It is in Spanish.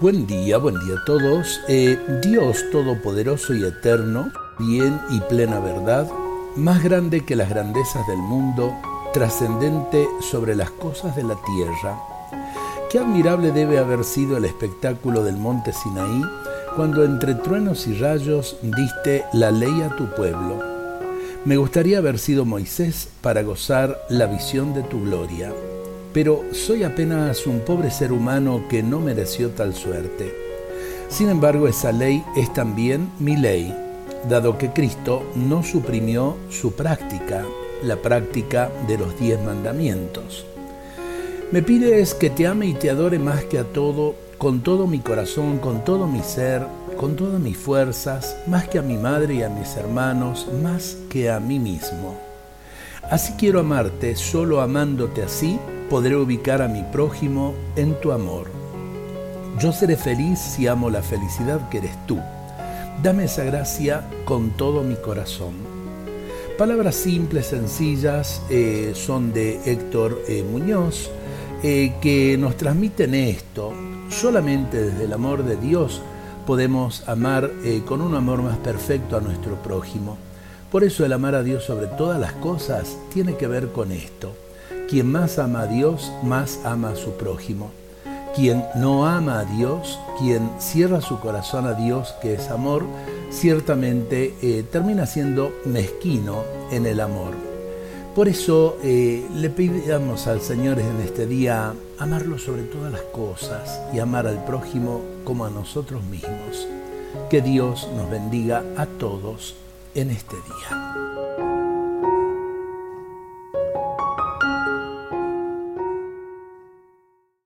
Buen día, buen día a todos. Eh, Dios Todopoderoso y Eterno, bien y plena verdad, más grande que las grandezas del mundo, trascendente sobre las cosas de la tierra. Qué admirable debe haber sido el espectáculo del monte Sinaí cuando entre truenos y rayos diste la ley a tu pueblo. Me gustaría haber sido Moisés para gozar la visión de tu gloria pero soy apenas un pobre ser humano que no mereció tal suerte. Sin embargo, esa ley es también mi ley, dado que Cristo no suprimió su práctica, la práctica de los diez mandamientos. Me pides que te ame y te adore más que a todo, con todo mi corazón, con todo mi ser, con todas mis fuerzas, más que a mi madre y a mis hermanos, más que a mí mismo. Así quiero amarte, solo amándote así, podré ubicar a mi prójimo en tu amor. Yo seré feliz si amo la felicidad que eres tú. Dame esa gracia con todo mi corazón. Palabras simples, sencillas, eh, son de Héctor eh, Muñoz, eh, que nos transmiten esto. Solamente desde el amor de Dios podemos amar con un amor más perfecto a nuestro prójimo. Por eso el amar a Dios sobre todas las cosas tiene que ver con esto quien más ama a Dios, más ama a su prójimo. Quien no ama a Dios, quien cierra su corazón a Dios, que es amor, ciertamente eh, termina siendo mezquino en el amor. Por eso eh, le pedimos al Señor en este día amarlo sobre todas las cosas y amar al prójimo como a nosotros mismos. Que Dios nos bendiga a todos en este día.